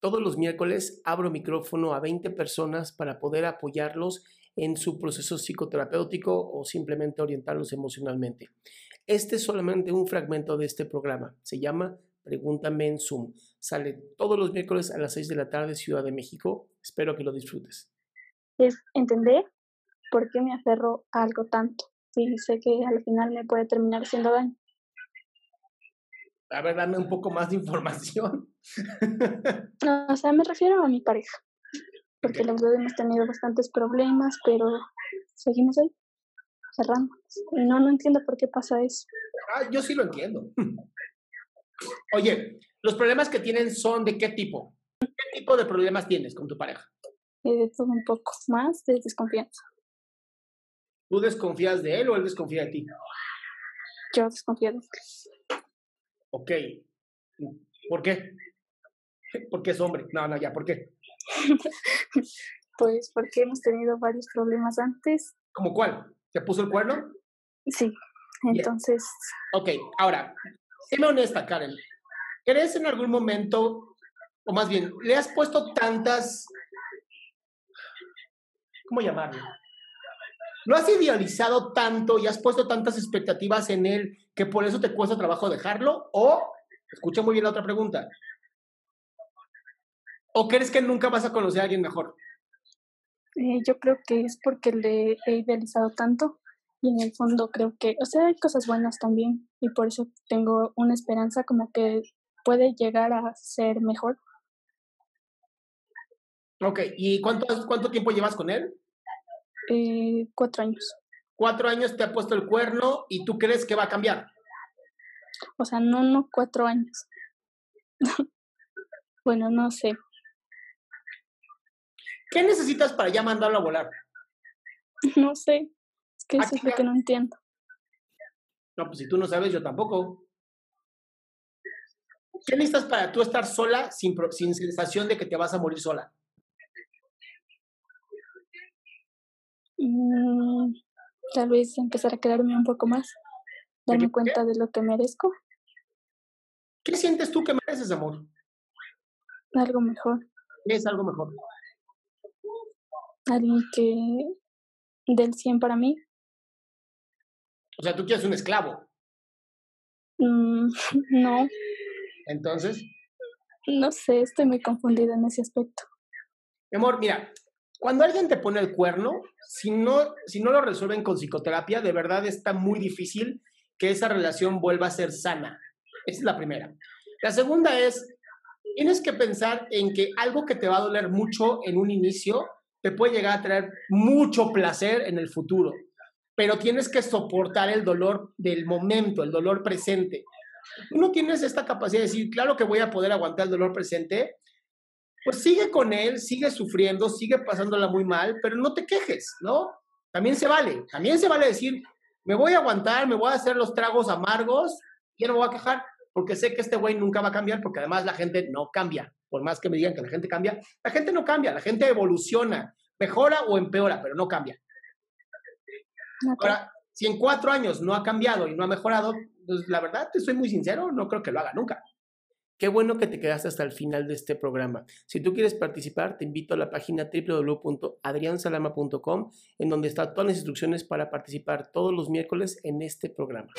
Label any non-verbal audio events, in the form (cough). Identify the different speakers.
Speaker 1: Todos los miércoles abro micrófono a 20 personas para poder apoyarlos en su proceso psicoterapéutico o simplemente orientarlos emocionalmente. Este es solamente un fragmento de este programa. Se llama Pregúntame en Zoom. Sale todos los miércoles a las 6 de la tarde, Ciudad de México. Espero que lo disfrutes.
Speaker 2: Es entender por qué me aferro a algo tanto. Si sé que al final me puede terminar haciendo daño.
Speaker 1: A ver, dame un poco más de información. (laughs)
Speaker 2: o sea, me refiero a mi pareja. Porque los dos hemos tenido bastantes problemas, pero seguimos ahí, cerrando. Y no, no entiendo por qué pasa eso.
Speaker 1: Ah, yo sí lo entiendo. (laughs) Oye, ¿los problemas que tienen son de qué tipo? ¿Qué tipo de problemas tienes con tu pareja?
Speaker 2: de todo un poco más de desconfianza.
Speaker 1: ¿Tú desconfías de él o él desconfía de ti?
Speaker 2: Yo desconfío de él.
Speaker 1: Ok. ¿Por qué? Porque es hombre. No, no, ya, ¿por qué? (laughs)
Speaker 2: pues porque hemos tenido varios problemas antes.
Speaker 1: ¿Cómo cuál? ¿Te puso el cuerno?
Speaker 2: Sí. Entonces.
Speaker 1: Ok, ahora, séme honesta, Karen. ¿Crees en algún momento, o más bien, le has puesto tantas. ¿Cómo llamarlo? ¿Lo has idealizado tanto y has puesto tantas expectativas en él que por eso te cuesta trabajo dejarlo? O, escucha muy bien la otra pregunta, ¿o crees que nunca vas a conocer a alguien mejor?
Speaker 2: Eh, yo creo que es porque le he idealizado tanto y en el fondo creo que, o sea, hay cosas buenas también y por eso tengo una esperanza como que puede llegar a ser mejor.
Speaker 1: Ok, ¿y cuánto, cuánto tiempo llevas con él?
Speaker 2: Eh, cuatro años.
Speaker 1: Cuatro años te ha puesto el cuerno y tú crees que va a cambiar.
Speaker 2: O sea, no, no cuatro años. (laughs) bueno, no sé.
Speaker 1: ¿Qué necesitas para ya mandarlo a volar?
Speaker 2: No sé. Es que eso es lo que no entiendo.
Speaker 1: No, pues si tú no sabes, yo tampoco. ¿Qué necesitas para tú estar sola sin, sin sensación de que te vas a morir sola?
Speaker 2: Mm, tal vez empezar a quedarme un poco más, darme cuenta de lo que merezco.
Speaker 1: ¿Qué sientes tú que mereces, amor?
Speaker 2: Algo mejor.
Speaker 1: ¿Qué es algo mejor?
Speaker 2: Alguien que del 100 para mí.
Speaker 1: O sea, tú quieres un esclavo.
Speaker 2: Mm, (laughs) no.
Speaker 1: Entonces.
Speaker 2: No sé, estoy muy confundida en ese aspecto.
Speaker 1: Mi amor, mira, cuando alguien te pone el cuerno, si no, si no lo resuelven con psicoterapia, de verdad está muy difícil que esa relación vuelva a ser sana. Esa es la primera. La segunda es, tienes que pensar en que algo que te va a doler mucho en un inicio te puede llegar a traer mucho placer en el futuro, pero tienes que soportar el dolor del momento, el dolor presente. No tienes esta capacidad de decir, claro que voy a poder aguantar el dolor presente, pues sigue con él, sigue sufriendo, sigue pasándola muy mal, pero no te quejes, ¿no? También se vale, también se vale decir, me voy a aguantar, me voy a hacer los tragos amargos, y no me voy a quejar, porque sé que este güey nunca va a cambiar, porque además la gente no cambia, por más que me digan que la gente cambia, la gente no cambia, la gente evoluciona, mejora o empeora, pero no cambia. Ahora, si en cuatro años no ha cambiado y no ha mejorado, pues la verdad, te soy muy sincero, no creo que lo haga nunca. Qué bueno que te quedaste hasta el final de este programa. Si tú quieres participar, te invito a la página www.adriansalama.com, en donde están todas las instrucciones para participar todos los miércoles en este programa.